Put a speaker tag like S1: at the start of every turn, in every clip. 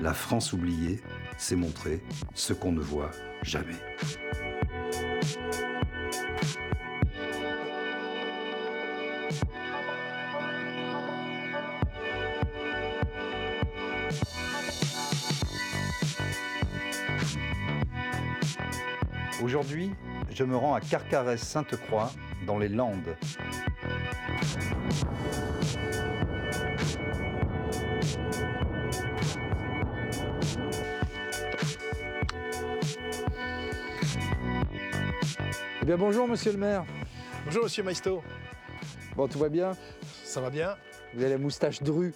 S1: La France oubliée, c'est montrer ce qu'on ne voit jamais. Aujourd'hui, je me rends à Carcarès-Sainte-Croix, dans les Landes. Bien bonjour monsieur le maire.
S2: Bonjour Monsieur Maisto.
S1: Bon tout va bien?
S2: Ça va bien
S1: Vous avez la moustache drue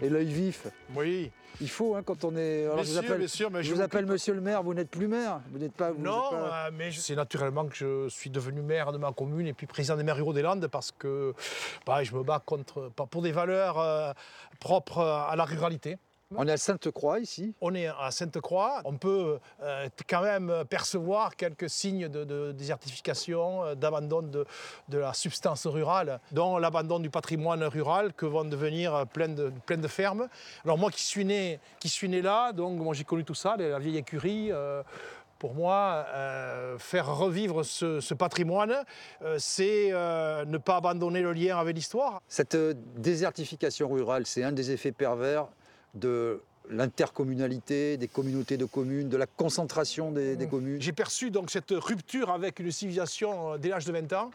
S1: et l'œil vif?
S2: Oui.
S1: Il faut hein, quand on est. Alors,
S2: Bien
S1: je vous appelle,
S2: bien sûr, mais
S1: je
S2: je
S1: vous appelle monsieur le maire, vous n'êtes plus maire? Vous n'êtes pas. vous
S2: Non,
S1: pas-
S2: euh, mais je- c'est naturellement que je suis devenu maire de ma commune et puis président des maires ruraux des Landes parce que bah, je me bats contre, pour des valeurs euh, propres à la ruralité.
S1: On est à Sainte-Croix ici.
S2: On est à Sainte-Croix, on peut euh, quand même percevoir quelques signes de, de désertification, euh, d'abandon de, de la substance rurale, dont l'abandon du patrimoine rural que vont devenir euh, plein de, plein de fermes. Alors moi qui suis né, qui suis né là, donc moi j'ai connu tout ça, la vieille écurie. euh, pour moi, euh, faire revivre ce, ce patrimoine, euh, c'est euh, ne pas abandonner le lien avec l'histoire.
S1: Cette désertification rurale, c'est un des effets pervers de l'intercommunalité, des communautés de communes, de la concentration des, des communes.
S2: J'ai perçu donc cette rupture avec une civilisation euh, dès l'âge de 20 ans.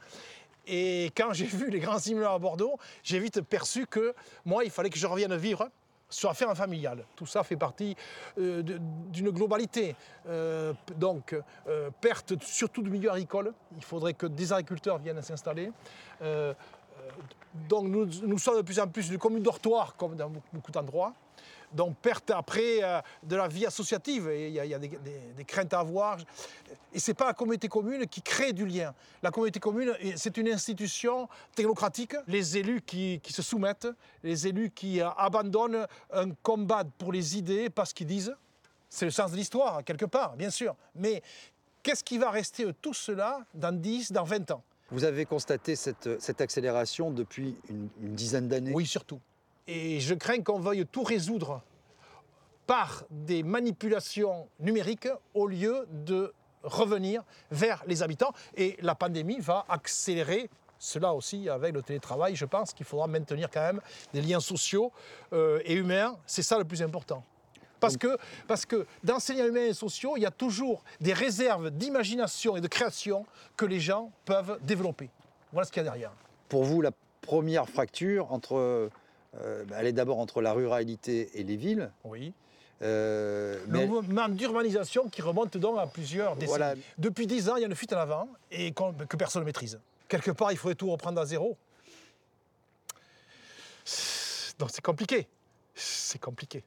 S2: Et quand j'ai vu les grands immeubles à Bordeaux, j'ai vite perçu que moi, il fallait que je revienne vivre sur la ferme familiale. Tout ça fait partie euh, d'une globalité. Euh, donc, euh, perte surtout du milieu agricole. Il faudrait que des agriculteurs viennent s'installer. Donc, nous, sommes de plus en plus une commune dortoir, comme dans beaucoup- d'endroits. Donc perte après euh, de la vie associative, il y a, des, craintes à avoir. Et ce n'est pas la communauté commune qui crée du lien. La communauté commune, c'est une institution technocratique. Les élus qui, qui se soumettent, les élus qui euh, abandonnent un combat pour les idées parce qu'ils disent, c'est le sens de l'histoire, quelque part, bien sûr. Mais qu'est-ce qui va rester de tout cela dans 10, dans 20 ans?
S1: Vous avez constaté cette, cette accélération depuis une, dizaine d'années?
S2: Oui, surtout. Et je crains qu'on veuille tout résoudre par des manipulations numériques au lieu de revenir vers les habitants. Et la pandémie va accélérer cela aussi avec le télétravail. Je pense qu'il faudra maintenir quand même des liens sociaux euh, et humains. C'est ça le plus important. Parce que, parce que dans ces liens humains et sociaux, il y a toujours des réserves d'imagination et de création que les gens peuvent développer. Voilà ce qu'il y a derrière.
S1: Pour vous, la première fracture entre, euh, bah, elle est d'abord entre la ruralité et les villes.
S2: Oui.
S1: Euh,
S2: Le
S1: mais
S2: mouvement d'urbanisation qui remonte donc à plusieurs décennies.
S1: Voilà.
S2: Depuis 10 ans, il y a une fuite en avant et que personne ne maîtrise. Quelque part, il faudrait tout reprendre à zéro. Donc c'est compliqué. C'est compliqué.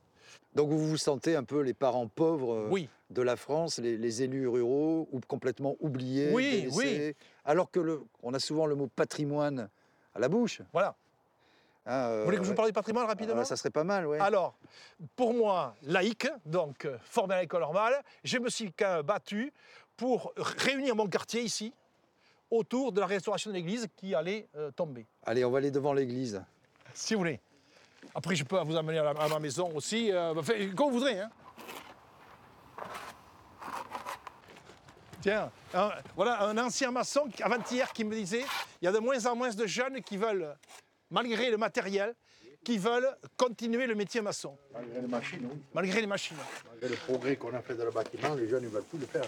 S1: Donc vous vous sentez un peu les parents pauvres euh,
S2: Oui.
S1: de la France, les, les élus ruraux, ou complètement oubliés,
S2: Oui,
S1: délaissés, alors que le, on a souvent le mot patrimoine à la bouche.
S2: Voilà.
S1: hein,
S2: Vous voulez que je
S1: euh,
S2: vous parle du patrimoine rapidement
S1: ah, Ça serait pas mal, ouais.
S2: Alors, pour moi, laïque, donc euh, formé à l'école normale, je me suis battu pour réunir mon quartier ici autour de la restauration de l'église qui allait euh, tomber.
S1: Allez, on va aller devant l'église.
S2: Si vous voulez. Après, je peux vous amener à, la- à ma maison aussi, euh, enfin, comme vous voudrez. Hein. Tiens, un- voilà un ancien maçon avant-hier qui me disait il y a de moins en moins de jeunes qui veulent, malgré le matériel, qui veulent continuer le métier maçon,
S3: Malgré les machines, oui.
S2: malgré les machines.
S3: malgré le progrès qu'on a fait dans le bâtiment, les jeunes ne veulent plus le faire.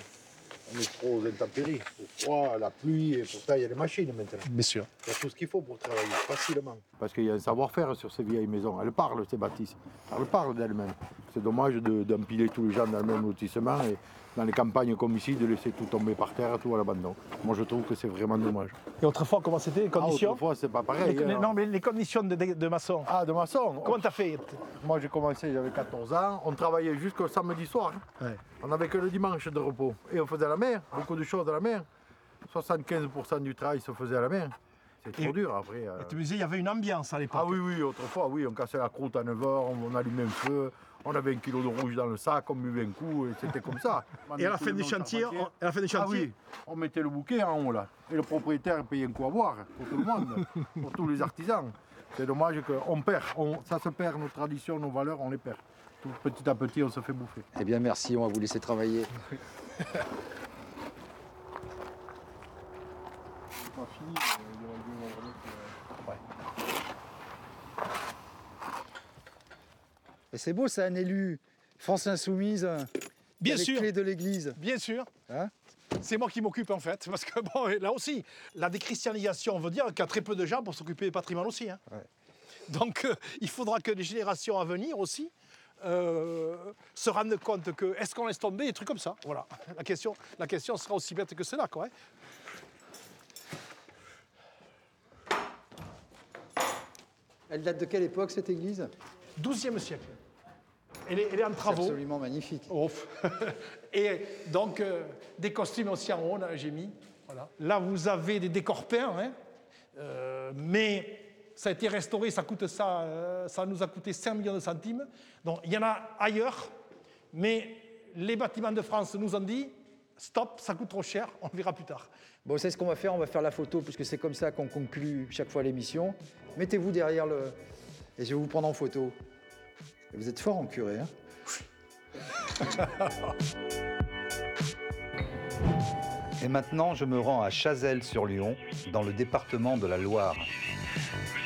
S3: On est trop aux intempéries, au froid, à la pluie, et pour ça, il y a des machines maintenant.
S2: Bien sûr.
S3: Il y a tout ce qu'il faut pour travailler, facilement. Parce qu'il y a un savoir-faire sur ces vieilles maisons. Elles parlent, ces bâtisses. Elles parlent d'elles-mêmes. C'est dommage de- d'empiler tous les gens dans le même lotissement et dans les campagnes comme ici, de laisser tout tomber par terre, tout à l'abandon. Moi, je trouve que c'est vraiment dommage.
S2: Et autrefois, comment c'était les
S3: Ah,
S2: conditions
S3: autrefois, c'est pas pareil.
S2: Les-
S3: hein.
S2: Non, mais les conditions de, de- de maçon.
S3: Ah, de maçon
S2: Comment t'as fait
S3: Moi, j'ai commencé, j'avais 14 ans. On travaillait jusqu'au samedi soir.
S2: Ouais.
S3: On n'avait que le dimanche de repos. Et on faisait la mer, beaucoup de choses à la mer. 75% du travail se faisait à la mer. C'est trop
S2: Et-
S3: dur après. euh.
S2: Et Tu me disais, il y avait une ambiance à l'époque.
S3: Ah oui, oui, autrefois, oui, on cassait la croûte à 9h, on, on allumait un feu, on avait un kilo de rouge dans le sac, on buvait un coup, et c'était comme ça.
S2: Et à la fin des chantiers, on- à la fin des
S3: Ah
S2: chantiers,
S3: oui, on mettait le bouquet en haut là. Et le propriétaire payait un coup à boire pour tout le monde, pour tous les artisans. C'est dommage qu'on perd, on- ça se perd, nos traditions, nos valeurs, on les perd. Tout petit à petit, on se fait bouffer.
S1: Eh bien, merci, on va vous laisser travailler. Et c'est beau, ça, un élu France Insoumise,
S2: bien
S1: les
S2: sûr,
S1: clés de l'église.
S2: bien sûr.
S1: Hein
S2: c'est moi qui m'occupe en fait, parce que bon, là aussi, la déchristianisation veut dire qu'il y a très peu de gens pour s'occuper des patrimoines aussi. hein.
S1: Ouais.
S2: Donc euh, il faudra que les générations à venir aussi euh, se rendent compte que est-ce qu'on laisse tomber des trucs comme ça? Voilà. La question, la question sera aussi bête que cela, quoi. hein.
S1: Elle date de quelle époque, cette église?
S2: 12e siècle. Elle est, elle est en travaux.
S1: absolument magnifique.
S2: Ouf. Et donc, euh, des costumes aussi en haut, j'ai mis. Voilà. Là, vous avez des décors peints, hein. Euh, mais ça a été restauré, ça, coûte ça, euh, ça nous a coûté 5 millions de centimes. Donc, il y en a ailleurs, mais les bâtiments de France nous ont dit stop, ça coûte trop cher, on verra plus tard.
S1: Bon, c'est ce qu'on va faire, on va faire la photo, puisque c'est comme ça qu'on conclut chaque fois l'émission. Mettez-vous derrière le... Et je vais vous prendre en photo. Et vous êtes fort en curé, hein
S4: Et maintenant, je me rends à Chazelles-sur-Lyon, dans le département de la Loire.
S5: Nous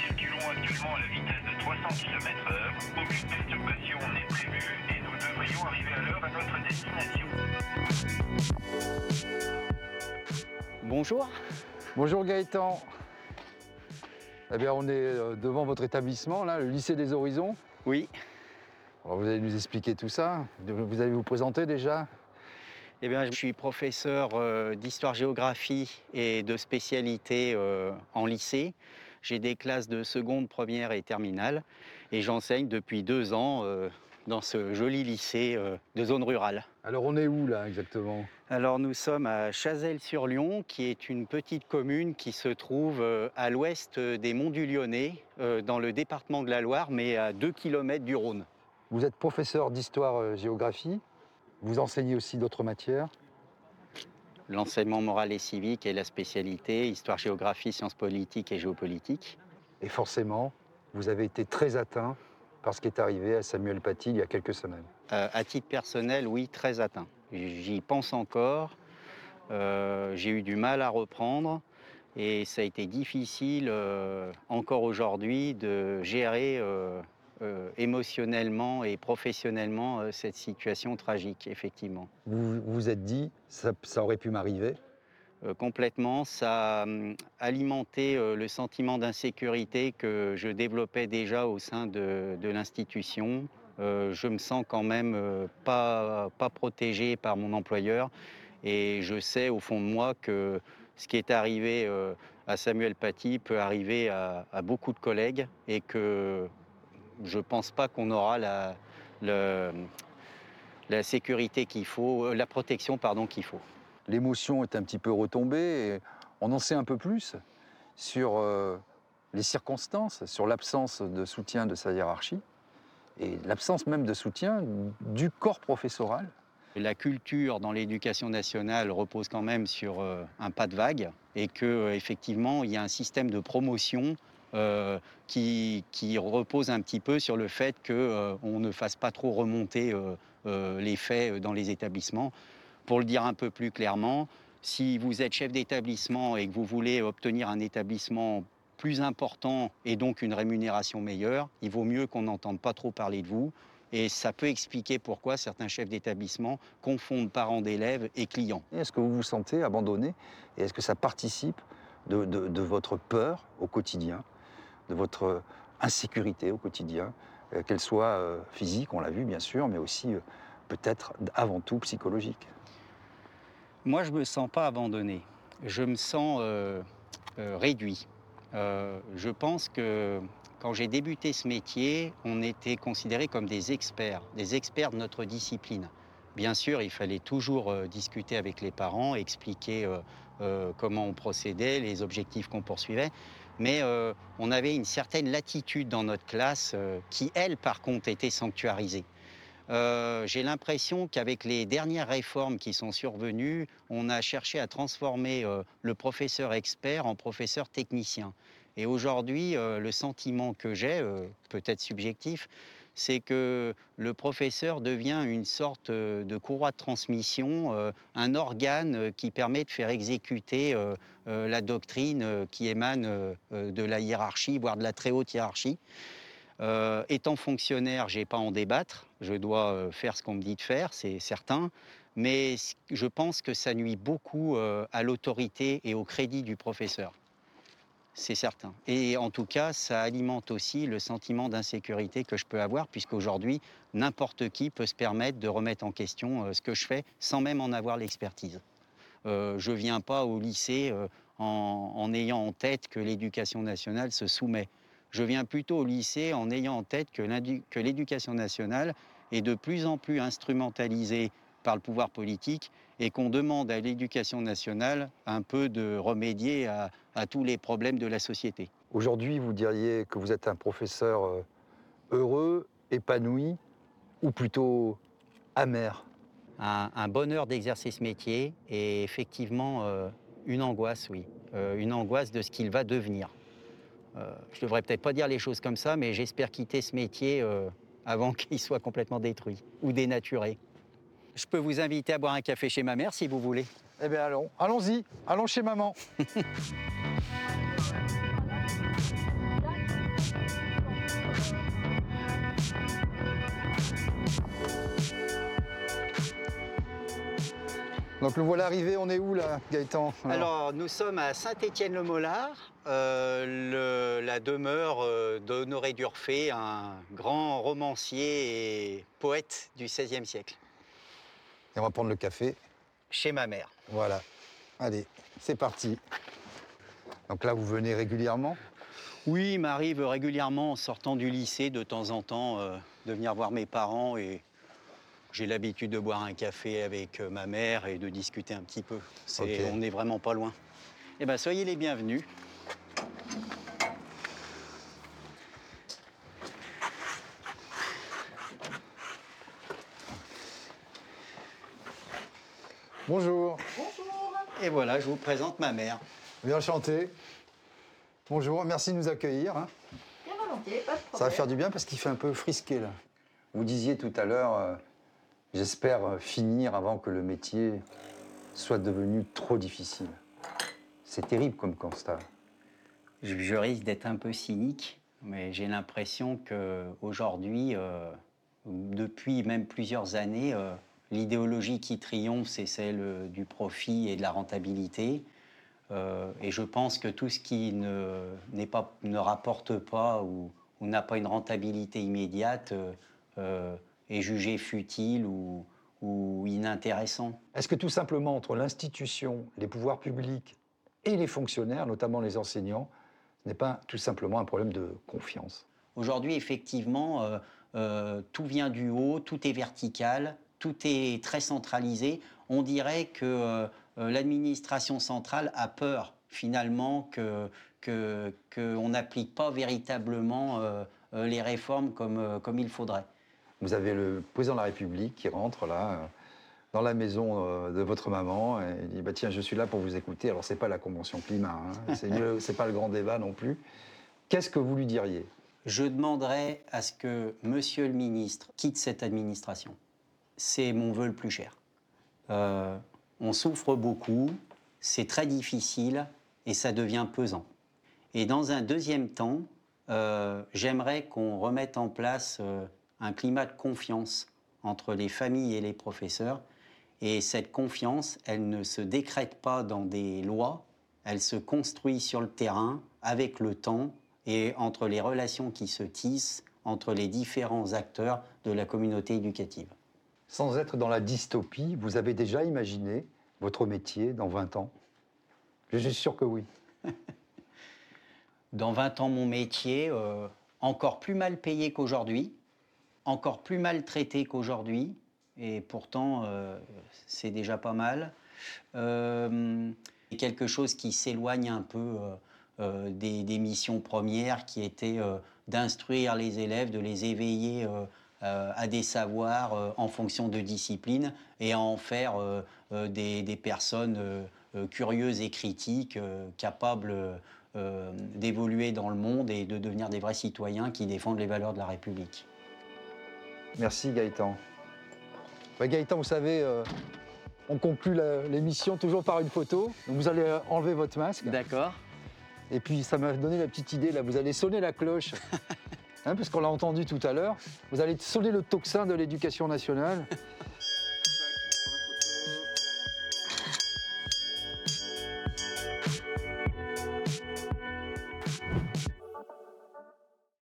S5: circulons actuellement à la vitesse de 300 km/h. Aucune perturbation n'est prévue et nous devrions arriver à l'heure à notre destination.
S1: Bonjour. Bonjour Gaëtan. Eh bien, on est euh, devant votre établissement, là, le lycée des Horizons.
S6: Oui,
S1: Alors, vous allez nous expliquer tout ça. Vous allez vous présenter déjà.
S6: eh bien, je suis professeur euh, d'histoire-géographie et de spécialité euh, en lycée. J'ai des classes de seconde, première et terminale et j'enseigne depuis deux ans euh, dans ce joli lycée de zone rurale.
S1: Alors, on est où, là, exactement?
S6: Alors nous sommes à Chazelles-sur-Lyon, qui est une petite commune qui se trouve à l'ouest des Monts du Lyonnais, dans le département de la Loire, mais à 2 km du Rhône.
S1: Vous êtes professeur d'histoire-géographie. Vous enseignez aussi d'autres matières.
S6: L'enseignement moral et civique est la spécialité, histoire, géographie, sciences politiques et géopolitique.
S1: Et forcément, vous avez été très atteint par ce qui est arrivé à Samuel Paty il y a quelques semaines.
S6: Euh, à titre personnel, oui, très atteint. J'y pense encore. Euh, J'ai eu du mal à reprendre et ça a été difficile euh, encore aujourd'hui de gérer euh, émotionnellement et professionnellement euh, cette situation tragique, effectivement.
S1: Vous vous êtes dit, ça, ça aurait pu m'arriver?
S6: Euh, complètement. Ça a alimenté le sentiment d'insécurité que je développais déjà au sein de, de l'institution. Je me sens quand même pas, pas protégé par mon employeur et je sais au fond de moi que ce qui est arrivé à Samuel Paty peut arriver à, à beaucoup de collègues et que je ne pense pas qu'on aura la, la sécurité qu'il faut, euh, la protection pardon qu'il faut.
S1: L'émotion est un petit peu retombée et on en sait un peu plus sur euh, les circonstances, sur l'absence de soutien de sa hiérarchie et l'absence même de soutien du corps professoral.
S6: La culture dans l'éducation nationale repose quand même sur euh, un pas de vague et que effectivement il y a un système de promotion euh, qui, repose un petit peu sur le fait qu'on ne fasse pas trop remonter euh, euh, les faits dans les établissements. Pour le dire un peu plus clairement, si vous êtes chef d'établissement et que vous voulez obtenir un établissement plus important et donc une rémunération meilleure, il vaut mieux qu'on n'entende pas trop parler de vous. Et ça peut expliquer pourquoi certains chefs d'établissement confondent parents d'élèves et clients.
S1: Est-ce que vous vous sentez abandonné? Et est-ce que ça participe de votre peur au quotidien, de votre insécurité au quotidien, euh, qu'elle soit euh, physique, on l'a vu bien sûr, mais aussi euh, peut-être avant tout psychologique
S6: Moi, je ne me sens pas abandonné. Je me sens réduit. Je pense que quand j'ai débuté ce métier, on était considérés comme des experts, des experts de notre discipline. Bien sûr, il fallait toujours discuter avec les parents, expliquer comment on procédait, les objectifs qu'on poursuivait. Mais euh, on avait une certaine latitude dans notre classe euh, qui, elle, par contre, était sanctuarisée. Euh, J'ai l'impression qu'avec les dernières réformes qui sont survenues, on a cherché à transformer le professeur expert en professeur technicien. Et aujourd'hui, le sentiment que j'ai, peut-être subjectif, c'est que le professeur devient une sorte euh, de courroie de transmission, euh, un organe euh, qui permet de faire exécuter la doctrine qui émane de la hiérarchie, voire de la très haute hiérarchie. Étant fonctionnaire, j'ai pas à en débattre. Je dois faire ce qu'on me dit de faire, c'est certain. Mais je pense que ça nuit beaucoup à l'autorité et au crédit du professeur. C'est certain. Et en tout cas, ça alimente aussi le sentiment d'insécurité que je peux avoir, puisqu'aujourd'hui, n'importe qui peut se permettre de remettre en question euh, ce que je fais sans même en avoir l'expertise. Euh, je ne viens pas au lycée euh, en, en ayant en tête que l'éducation nationale se soumet. Je viens plutôt au lycée en ayant en tête que l'éducation nationale est de plus en plus instrumentalisée par le pouvoir politique et qu'on demande à l'éducation nationale un peu de remédier à, à tous les problèmes de la société.
S1: Aujourd'hui, vous diriez que vous êtes un professeur euh, heureux, épanoui, ou plutôt amer?
S6: Un, un bonheur d'exercer ce métier et effectivement euh, une angoisse, oui, Euh, une angoisse de ce qu'il va devenir. Euh, je devrais peut-être pas dire les choses comme ça, mais j'espère quitter ce métier avant qu'il soit complètement détruit ou dénaturé. Je peux vous inviter à boire un café chez ma mère si vous voulez.
S1: Eh bien, allons, allons-y, allons chez maman. Donc le voilà arrivé, on est où là, Gaëtan
S6: Alors, nous sommes à Saint-Étienne-le-Mollard, euh, la demeure euh, d'Honoré d'Urfé, un grand romancier et poète du XVIe siècle,
S1: Et on va prendre le café.
S6: chez ma mère.
S1: Voilà. Allez, c'est parti. Donc là, vous venez régulièrement?
S6: Oui, il m'arrive régulièrement en sortant du lycée de temps en temps euh, de venir voir mes parents et j'ai l'habitude de boire un café avec euh, ma mère et de discuter un petit peu. On n'est vraiment pas loin. Eh bien, soyez les bienvenus.
S1: Bonjour.
S6: Et voilà, je vous présente ma mère.
S1: Bien enchanté. Bonjour, merci de nous accueillir. hein.
S7: Bien volontiers, pas de problème.
S1: Ça va faire du bien parce qu'il fait un peu frisqué là. Vous disiez tout à l'heure, euh, j'espère euh, finir avant que le métier soit devenu trop difficile. C'est terrible comme constat.
S6: Je, je risque d'être un peu cynique, mais j'ai l'impression qu'aujourd'hui, euh, depuis même plusieurs années, euh, l'idéologie qui triomphe, c'est celle euh, du profit et de la rentabilité. Euh, et je pense que tout ce qui ne, n'est pas, ne rapporte pas ou, ou n'a pas une rentabilité immédiate euh, est jugé futile ou, ou inintéressant.
S1: Est-ce que tout simplement entre l'institution, les pouvoirs publics et les fonctionnaires, notamment les enseignants, ce n'est pas tout simplement un problème de confiance?
S6: Aujourd'hui, effectivement, euh, tout vient du haut, tout est vertical, tout est très centralisé. On dirait que euh, euh, l'administration centrale a peur, finalement, que que- qu'on n'applique pas véritablement euh, les réformes comme, comme il faudrait.
S1: Vous avez le président de la République qui rentre là, dans la maison de votre maman, et il dit bah, Tiens, je suis là pour vous écouter. Alors, c'est pas la convention climat, hein, c'est pas le grand débat non plus. Qu'est-ce que vous lui diriez?
S6: Je demanderai à ce que Monsieur le ministre quitte cette administration. C'est mon vœu le plus cher. Euh, on souffre beaucoup, c'est très difficile et ça devient pesant. Et dans un deuxième temps, euh, j'aimerais qu'on remette en place euh, un climat de confiance entre les familles et les professeurs. Et cette confiance, elle ne se décrète pas dans des lois, elle se construit sur le terrain avec le temps et entre les relations qui se tissent entre les différents acteurs de la communauté éducative.
S1: Sans être dans la dystopie, vous avez déjà imaginé votre métier dans 20 ans? Je suis sûr que oui.
S6: Dans 20 ans, mon métier, euh, encore plus mal payé qu'aujourd'hui, encore plus mal traité qu'aujourd'hui, et pourtant, euh, c'est déjà pas mal. Euh, quelque chose qui s'éloigne un peu des, missions premières qui étaient d'instruire les élèves, de les éveiller à des savoirs euh, en fonction de discipline et à en faire euh, euh, des, des personnes euh, euh, curieuses et critiques, euh, capables euh, d'évoluer dans le monde et de devenir des vrais citoyens qui défendent les valeurs de la République.
S1: Merci Gaëtan. Bah, Gaëtan, vous savez, euh, on conclut l'émission toujours par une photo. Donc vous allez euh, enlever votre masque.
S6: D'accord.
S1: Et puis ça m'a donné la petite idée, là, vous allez sonner la cloche. Hein, parce qu'on l'a entendu tout à l'heure. Vous allez sonner le tocsin de l'éducation nationale.